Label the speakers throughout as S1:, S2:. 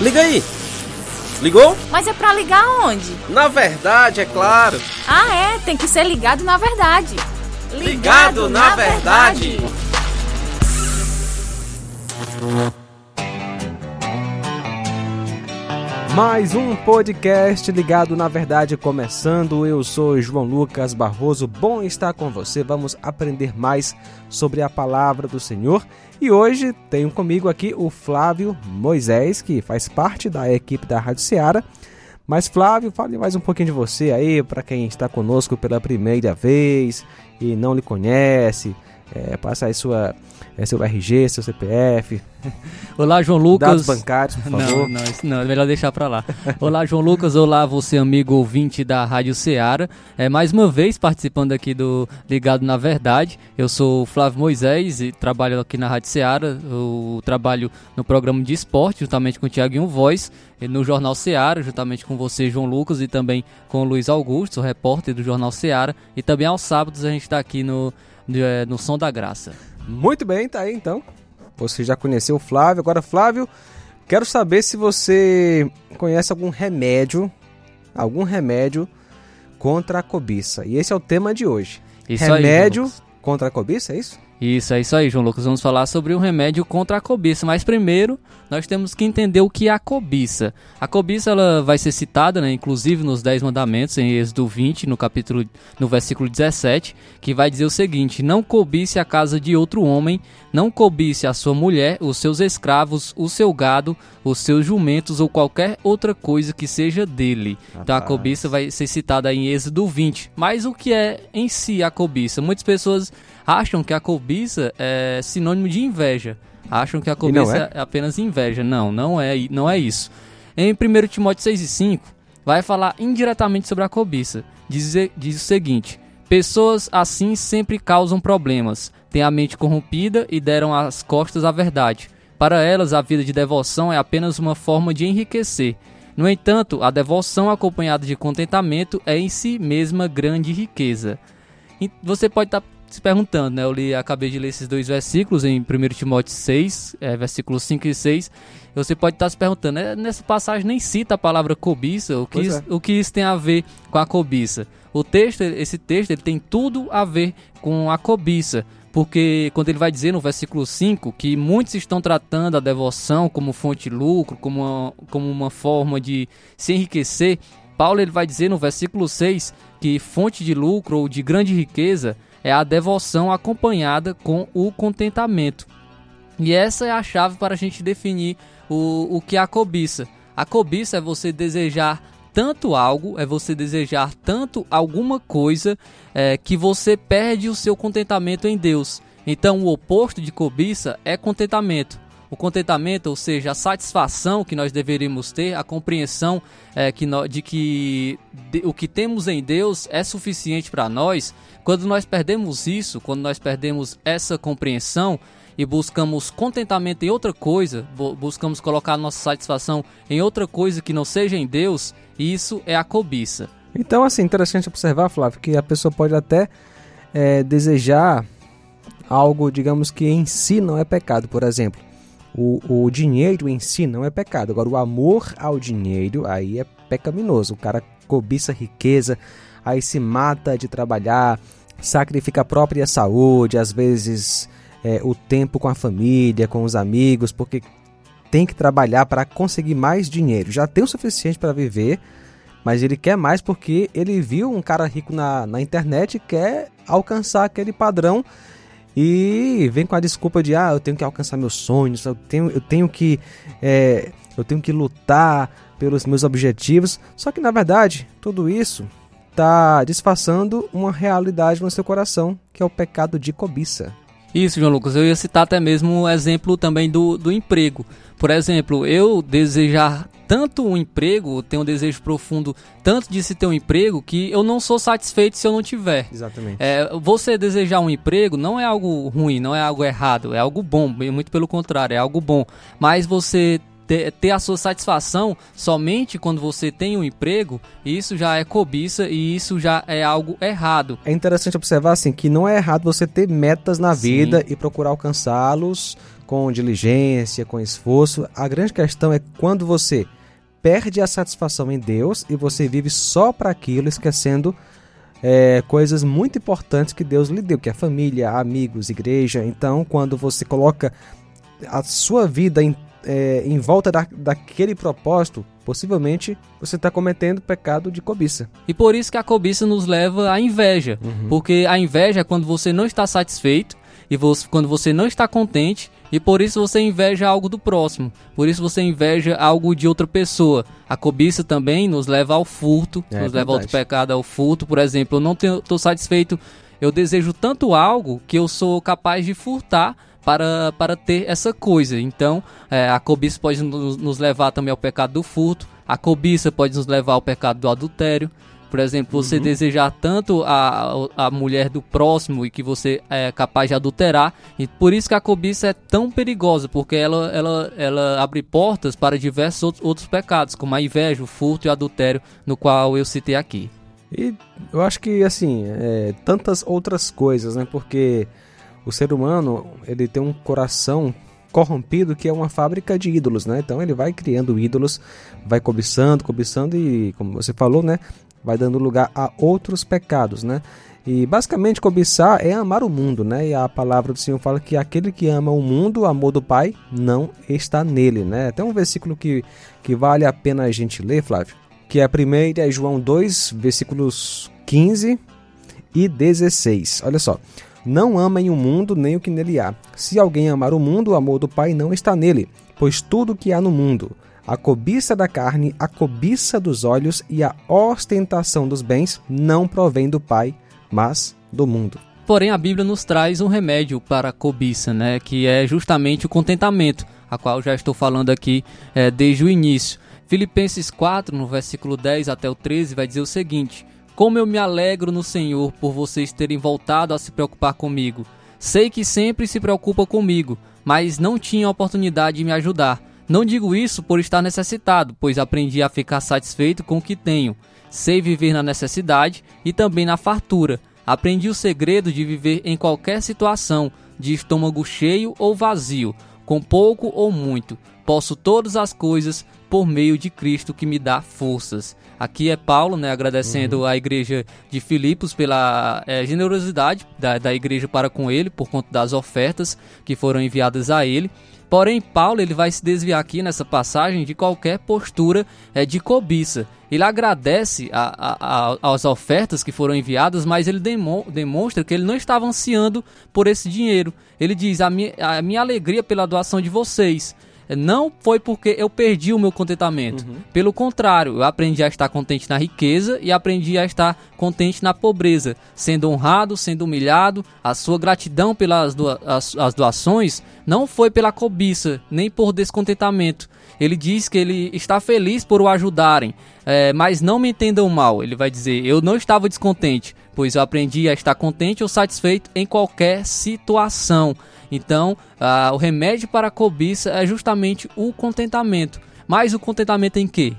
S1: Liga aí! Ligou?
S2: Mas é pra ligar onde?
S1: Na verdade, é claro.
S2: Ah, é, tem que ser ligado na verdade.
S1: Ligado, ligado na, na, verdade. verdade.
S3: Mais um podcast ligado na verdade começando. Eu sou João Lucas Barroso. Bom estar com você. Vamos aprender mais sobre a palavra do Senhor. E hoje tenho comigo aqui o Flávio Moisés, que faz parte da equipe da Rádio Ceará. Mas Flávio, fale mais um pouquinho de você aí para quem está conosco pela primeira vez e não lhe conhece. É, passa aí sua é seu RG, seu CPF.
S4: Olá, João Lucas.
S3: Dados bancários, por favor.
S4: Não, não, isso não, é melhor deixar para lá. Olá, João Lucas. Olá, você, amigo ouvinte da Rádio Ceará. É, mais uma vez participando aqui do Ligado na Verdade. Eu sou o Flávio Moisés e trabalho aqui na Rádio Ceará. Eu trabalho no programa de esporte, juntamente com o Tiaguinho Voz, no Jornal Ceará, juntamente com você, João Lucas, e também com o Luiz Augusto, repórter do Jornal Ceará. E também aos sábados a gente está aqui no, no, é, no Som da Graça.
S3: Muito bem, tá aí então. Você já conheceu o Flávio. Agora, Flávio, quero saber se você conhece algum remédio, algum remédio contra a cobiça. E esse é o tema de hoje. Isso remédio aí, contra a cobiça, é isso?
S4: Isso, é isso aí, João Lucas. Vamos falar sobre um remédio contra a cobiça. Mas primeiro, nós temos que entender o que é a cobiça. A cobiça ela vai ser citada, né, inclusive nos Dez Mandamentos, em Êxodo 20, no capítulo, no versículo 17, que vai dizer o seguinte: Não cobice a casa de outro homem, não cobice a sua mulher, os seus escravos, o seu gado, os seus jumentos ou qualquer outra coisa que seja dele. Rapaz. Então a cobiça vai ser citada em Êxodo 20. Mas o que é em si a cobiça? Muitas pessoas acham que a cobiça é sinônimo de inveja. Acham que a cobiça é? é? apenas inveja. Não, não é, não é isso. Em 1 Timóteo 6 e 5, vai falar indiretamente sobre a cobiça. Diz, diz o seguinte: Pessoas assim sempre causam problemas, têm a mente corrompida e deram as costas à verdade. Para elas, a vida de devoção é apenas uma forma de enriquecer. No entanto, a devoção acompanhada de contentamento é em si mesma grande riqueza. Você pode estar se perguntando, né? Eu li, acabei de ler esses dois versículos em 1 Timóteo 6, é, versículos 5 e 6. Você pode estar se perguntando, né? nessa passagem nem cita a palavra cobiça, o que, isso, é. o que isso tem a ver com a cobiça? O texto, esse texto, ele tem tudo a ver com a cobiça. Porque quando ele vai dizer no versículo 5 que muitos estão tratando a devoção como fonte de lucro, como uma, como uma forma de se enriquecer, Paulo ele vai dizer no versículo 6 que fonte de lucro ou de grande riqueza é a devoção acompanhada com o contentamento. E essa é a chave para a gente definir o, o que é a cobiça. A cobiça é você desejar tanto algo, é você desejar tanto alguma coisa é, que você perde o seu contentamento em Deus. Então, o oposto de cobiça é contentamento. O contentamento, ou seja, a satisfação que nós deveríamos ter, a compreensão é, que no, de que de, o que temos em Deus é suficiente para nós, quando nós perdemos isso, quando nós perdemos essa compreensão e buscamos contentamento em outra coisa, buscamos colocar nossa satisfação em outra coisa que não seja em Deus, isso é a cobiça.
S3: Então, assim, interessante observar, Flávio, que a pessoa pode até é, desejar algo, digamos que em si não é pecado. Por exemplo, o, o dinheiro em si não é pecado. Agora, o amor ao dinheiro aí é pecaminoso. O cara cobiça riqueza, aí se mata de trabalhar, sacrifica a própria saúde, às vezes é, o tempo com a família, com os amigos, porque tem que trabalhar para conseguir mais dinheiro. Já tem o suficiente para viver, mas ele quer mais porque ele viu um cara rico na, na internet e quer alcançar aquele padrão e vem com a desculpa de ah eu tenho que alcançar meus sonhos eu tenho, eu tenho que é, eu tenho que lutar pelos meus objetivos só que na verdade tudo isso está disfarçando uma realidade no seu coração, que é o pecado de cobiça.
S4: Isso, João Lucas. Eu ia citar até mesmo o exemplo também do, do emprego. Por exemplo, eu desejar tanto um emprego, tenho um desejo profundo tanto de se ter um emprego que eu não sou satisfeito se eu não tiver.
S3: Exatamente.
S4: É, você desejar um emprego não é algo ruim, não é algo errado, é algo bom, muito pelo contrário, é algo bom. Mas você ter, a sua satisfação somente quando você tem um emprego, isso já é cobiça e isso já é algo errado.
S3: É interessante observar assim que não é errado você ter metas na Sim. vida e procurar alcançá-los com diligência, com esforço. A grande questão é quando você perde a satisfação em Deus e você vive só para aquilo, esquecendo é, coisas muito importantes que Deus lhe deu, que é família, amigos, igreja. Então, quando você coloca a sua vida em, é, em volta da, daquele propósito, possivelmente você está cometendo pecado de cobiça.
S4: E por isso que a cobiça nos leva à inveja. Uhum. Porque a inveja é quando você não está satisfeito e você, quando você não está contente e por isso você inveja algo do próximo. Por isso você inveja algo de outra pessoa. A cobiça também nos leva ao furto, é, nos leva ao pecado, ao furto. Por exemplo, eu não estou satisfeito, eu desejo tanto algo que eu sou capaz de furtar para, para ter essa coisa. Então, é, a cobiça pode nos, nos levar também ao pecado do furto. A cobiça pode nos levar ao pecado do adultério. Por exemplo, você uhum. desejar tanto a, a mulher do próximo e que você é capaz de adulterar. E por isso que a cobiça é tão perigosa, porque ela, ela, ela abre portas para diversos outros, outros pecados, como a inveja, o furto e o adultério, no qual eu citei aqui.
S3: E eu acho que, assim, é, tantas outras coisas, né? Porque o ser humano, ele tem um coração corrompido que é uma fábrica de ídolos, né? Então ele vai criando ídolos, vai cobiçando, cobiçando e, como você falou, né? Vai dando lugar a outros pecados, né? E basicamente cobiçar é amar o mundo, né? E a palavra do Senhor fala que aquele que ama o mundo, o amor do Pai, não está nele, né? Tem um versículo que, que vale a pena a gente ler, Flávio, que é a primeira é João 2, versículos 15 e 16. Olha só. Não amem o mundo nem o que nele há. Se alguém amar o mundo, o amor do Pai não está nele, pois tudo que há no mundo, a cobiça da carne, a cobiça dos olhos e a ostentação dos bens não provém do Pai, mas do mundo.
S4: Porém, a Bíblia nos traz um remédio para a cobiça, né? que é justamente o contentamento, a qual já estou falando aqui é, desde o início. Filipenses 4, no versículo 10 até o 13, vai dizer o seguinte: Como eu me alegro no Senhor por vocês terem voltado a se preocupar comigo. Sei que sempre se preocupa comigo, mas não tinha oportunidade de me ajudar. Não digo isso por estar necessitado, pois aprendi a ficar satisfeito com o que tenho. Sei viver na necessidade e também na fartura. Aprendi o segredo de viver em qualquer situação, de estômago cheio ou vazio, com pouco ou muito. Posso todas as coisas por meio de Cristo que me dá forças. Aqui é Paulo, né, agradecendo uhum. à igreja de Filipos pela é, generosidade da, da igreja para com ele, por conta das ofertas que foram enviadas a ele. Porém, Paulo ele vai se desviar aqui nessa passagem de qualquer postura é, de cobiça. Ele agradece a, a, a, as ofertas que foram enviadas, mas ele demo, demonstra que ele não estava ansiando por esse dinheiro. Ele diz: a minha, a minha alegria pela doação de vocês não foi porque eu perdi o meu contentamento. Uhum. Pelo contrário, eu aprendi a estar contente na riqueza e aprendi a estar contente na pobreza, sendo honrado, sendo humilhado. A sua gratidão pelas doa as, as doações não foi pela cobiça, nem por descontentamento. Ele diz que ele está feliz por o ajudarem, é, mas não me entendam mal. Ele vai dizer: Eu não estava descontente, pois eu aprendi a estar contente ou satisfeito em qualquer situação. Então, ah, o remédio para a cobiça é justamente o contentamento. Mas o contentamento em quê?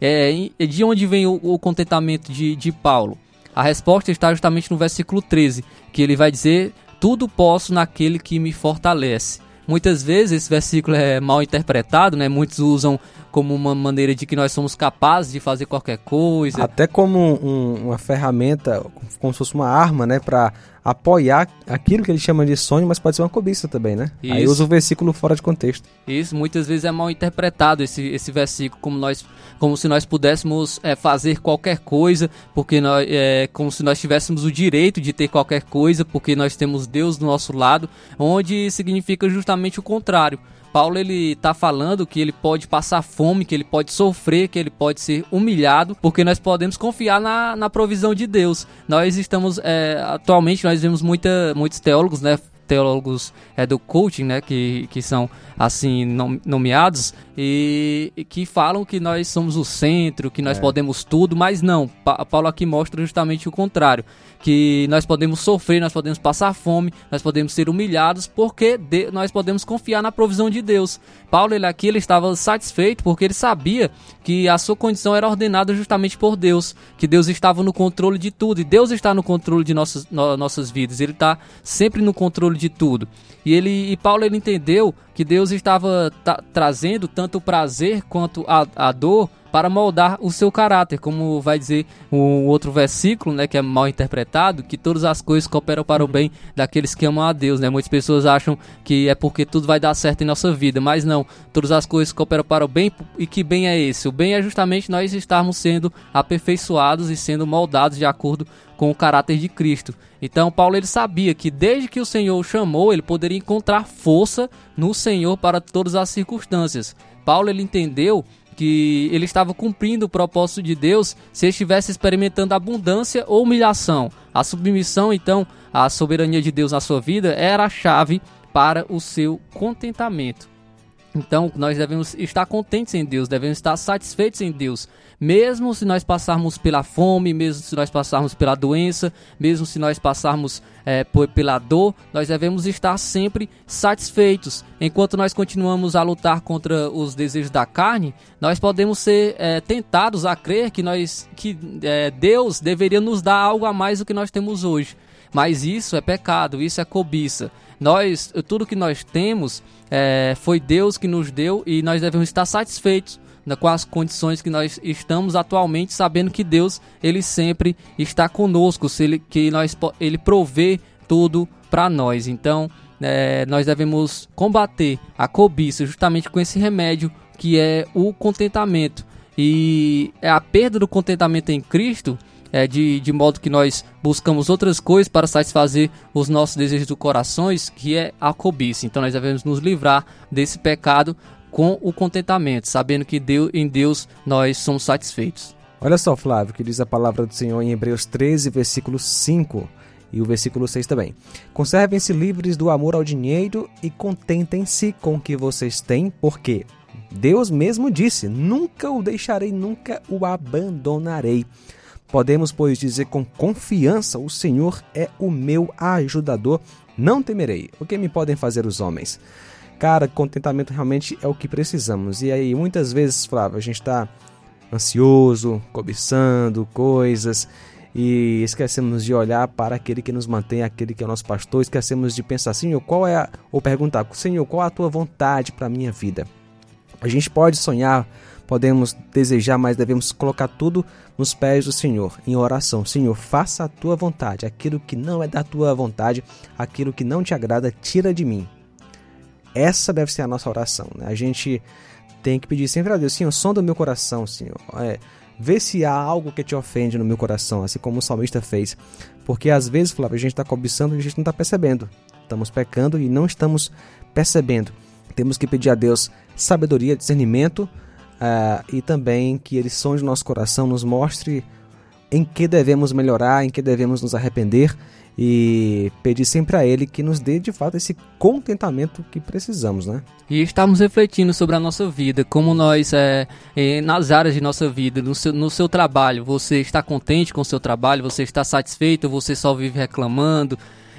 S4: É, de onde vem o, o contentamento de, de Paulo? A resposta está justamente no versículo 13, que ele vai dizer: Tudo posso naquele que me fortalece. Muitas vezes esse versículo é mal interpretado, né? Muitos usam como uma maneira de que nós somos capazes de fazer qualquer coisa.
S3: Até como um, uma ferramenta, como se fosse uma arma, né? Para apoiar aquilo que ele chama de sonho, mas pode ser uma cobiça também, né? Isso. Aí usa o versículo fora de contexto.
S4: Isso, muitas vezes é mal interpretado esse, esse versículo, como nós como se nós pudéssemos é, fazer qualquer coisa, porque nós, é como se nós tivéssemos o direito de ter qualquer coisa, porque nós temos Deus do nosso lado, onde significa justamente o contrário. Paulo ele está falando que ele pode passar fome, que ele pode sofrer, que ele pode ser humilhado, porque nós podemos confiar na, na provisão de Deus. Nós estamos é, atualmente nós vemos muita, muitos teólogos, né, teólogos é, do coaching, né, que, que são assim nomeados e, e que falam que nós somos o centro, que nós é. podemos tudo, mas não. Pa Paulo aqui mostra justamente o contrário que nós podemos sofrer, nós podemos passar fome, nós podemos ser humilhados, porque nós podemos confiar na provisão de Deus. Paulo, ele aqui, ele estava satisfeito porque ele sabia que a sua condição era ordenada justamente por Deus, que Deus estava no controle de tudo, e Deus está no controle de nossas, no, nossas vidas, ele está sempre no controle de tudo. E, ele, e Paulo, ele entendeu que Deus estava trazendo tanto o prazer quanto a, a dor para moldar o seu caráter, como vai dizer um outro versículo, né, que é mal interpretado, que todas as coisas cooperam para o bem daqueles que amam a Deus, né? Muitas pessoas acham que é porque tudo vai dar certo em nossa vida, mas não, todas as coisas cooperam para o bem, e que bem é esse? O bem é justamente nós estarmos sendo aperfeiçoados e sendo moldados de acordo com o caráter de Cristo. Então Paulo ele sabia que desde que o Senhor o chamou, ele poderia encontrar força no Senhor para todas as circunstâncias. Paulo ele entendeu que ele estava cumprindo o propósito de Deus se estivesse experimentando abundância ou humilhação. A submissão, então, à soberania de Deus na sua vida era a chave para o seu contentamento. Então, nós devemos estar contentes em Deus, devemos estar satisfeitos em Deus mesmo se nós passarmos pela fome, mesmo se nós passarmos pela doença, mesmo se nós passarmos é, pela dor, nós devemos estar sempre satisfeitos. Enquanto nós continuamos a lutar contra os desejos da carne, nós podemos ser é, tentados a crer que, nós, que é, Deus deveria nos dar algo a mais do que nós temos hoje. Mas isso é pecado, isso é cobiça. Nós, tudo que nós temos é, foi Deus que nos deu e nós devemos estar satisfeitos com as condições que nós estamos atualmente, sabendo que Deus ele sempre está conosco, se ele, que nós, ele provê tudo para nós. Então, é, nós devemos combater a cobiça justamente com esse remédio que é o contentamento. E é a perda do contentamento em Cristo é, de, de modo que nós buscamos outras coisas para satisfazer os nossos desejos do corações, que é a cobiça. Então nós devemos nos livrar desse pecado com o contentamento, sabendo que Deus, em Deus nós somos satisfeitos.
S3: Olha só, Flávio, que diz a palavra do Senhor em Hebreus 13, versículo 5 e o versículo 6 também. Conservem-se livres do amor ao dinheiro e contentem-se com o que vocês têm, porque Deus mesmo disse: Nunca o deixarei, nunca o abandonarei. Podemos, pois, dizer com confiança: O Senhor é o meu ajudador, não temerei. O que me podem fazer os homens? Cara, contentamento realmente é o que precisamos. E aí, muitas vezes, Flávio, a gente está ansioso, cobiçando coisas e esquecemos de olhar para aquele que nos mantém, aquele que é o nosso pastor, esquecemos de pensar, Senhor, qual é a... ou perguntar, Senhor, qual é a tua vontade para a minha vida? A gente pode sonhar, podemos desejar, mas devemos colocar tudo nos pés do Senhor, em oração. Senhor, faça a tua vontade, aquilo que não é da tua vontade, aquilo que não te agrada, tira de mim. Essa deve ser a nossa oração. Né? A gente tem que pedir sempre a Deus, Senhor, sonda o meu coração, Senhor. É, vê se há algo que te ofende no meu coração, assim como o salmista fez. Porque às vezes, Flávio, a gente está cobiçando e a gente não está percebendo. Estamos pecando e não estamos percebendo. Temos que pedir a Deus sabedoria, discernimento uh, e também que Ele sonde o nosso coração, nos mostre em que devemos melhorar, em que devemos nos arrepender e pedir sempre a Ele que nos dê de fato esse contentamento que precisamos, né?
S4: E estamos refletindo sobre a nossa vida, como nós, é, é, nas áreas de nossa vida, no seu, no seu trabalho, você está contente com o seu trabalho, você está satisfeito, você só vive reclamando,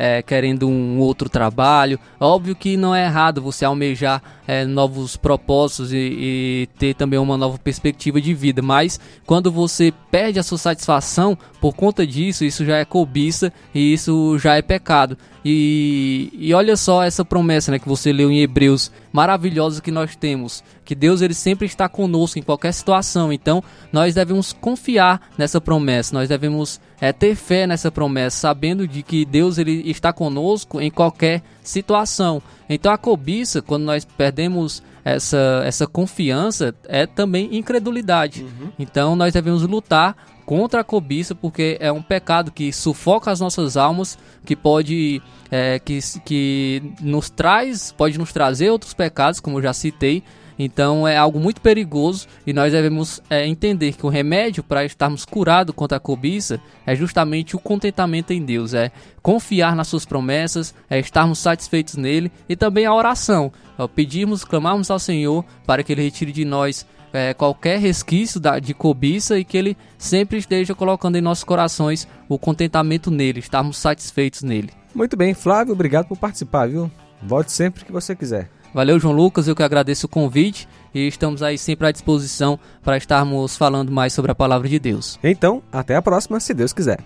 S4: é, querendo um outro trabalho. Óbvio que não é errado você almejar é, novos propósitos e, e, ter também uma nova perspectiva de vida, mas quando você perde a sua satisfação por conta disso, isso já é cobiça e isso já é pecado. E, e olha só essa promessa né, que você leu em Hebreus, maravilhosa que nós temos, que Deus ele sempre está conosco em qualquer situação. Então nós devemos confiar nessa promessa, nós devemos é, ter fé nessa promessa, sabendo de que Deus ele está conosco em qualquer situação. Então a cobiça, quando nós perdemos essa, essa confiança, é também incredulidade. Uhum. Então nós devemos lutar contra a cobiça, porque é um pecado que sufoca as nossas almas, que pode é, que, que nos traz, pode nos trazer outros pecados, como eu já citei. Então é algo muito perigoso e nós devemos é, entender que o remédio para estarmos curados contra a cobiça é justamente o contentamento em Deus, é confiar nas suas promessas, é estarmos satisfeitos nele e também a oração, é pedirmos, clamarmos ao Senhor para que ele retire de nós é, qualquer resquício da, de cobiça e que Ele sempre esteja colocando em nossos corações o contentamento nele, estarmos satisfeitos nele.
S3: Muito bem, Flávio, obrigado por participar, viu? Volte sempre que você quiser.
S4: Valeu, João Lucas, eu que agradeço o convite e estamos aí sempre à disposição para estarmos falando mais sobre a palavra de Deus.
S3: Então, até a próxima, se Deus quiser.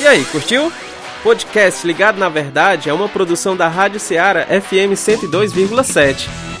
S1: E aí, curtiu? podcast Ligado na Verdade é uma produção da Rádio Ceará FM 102,7.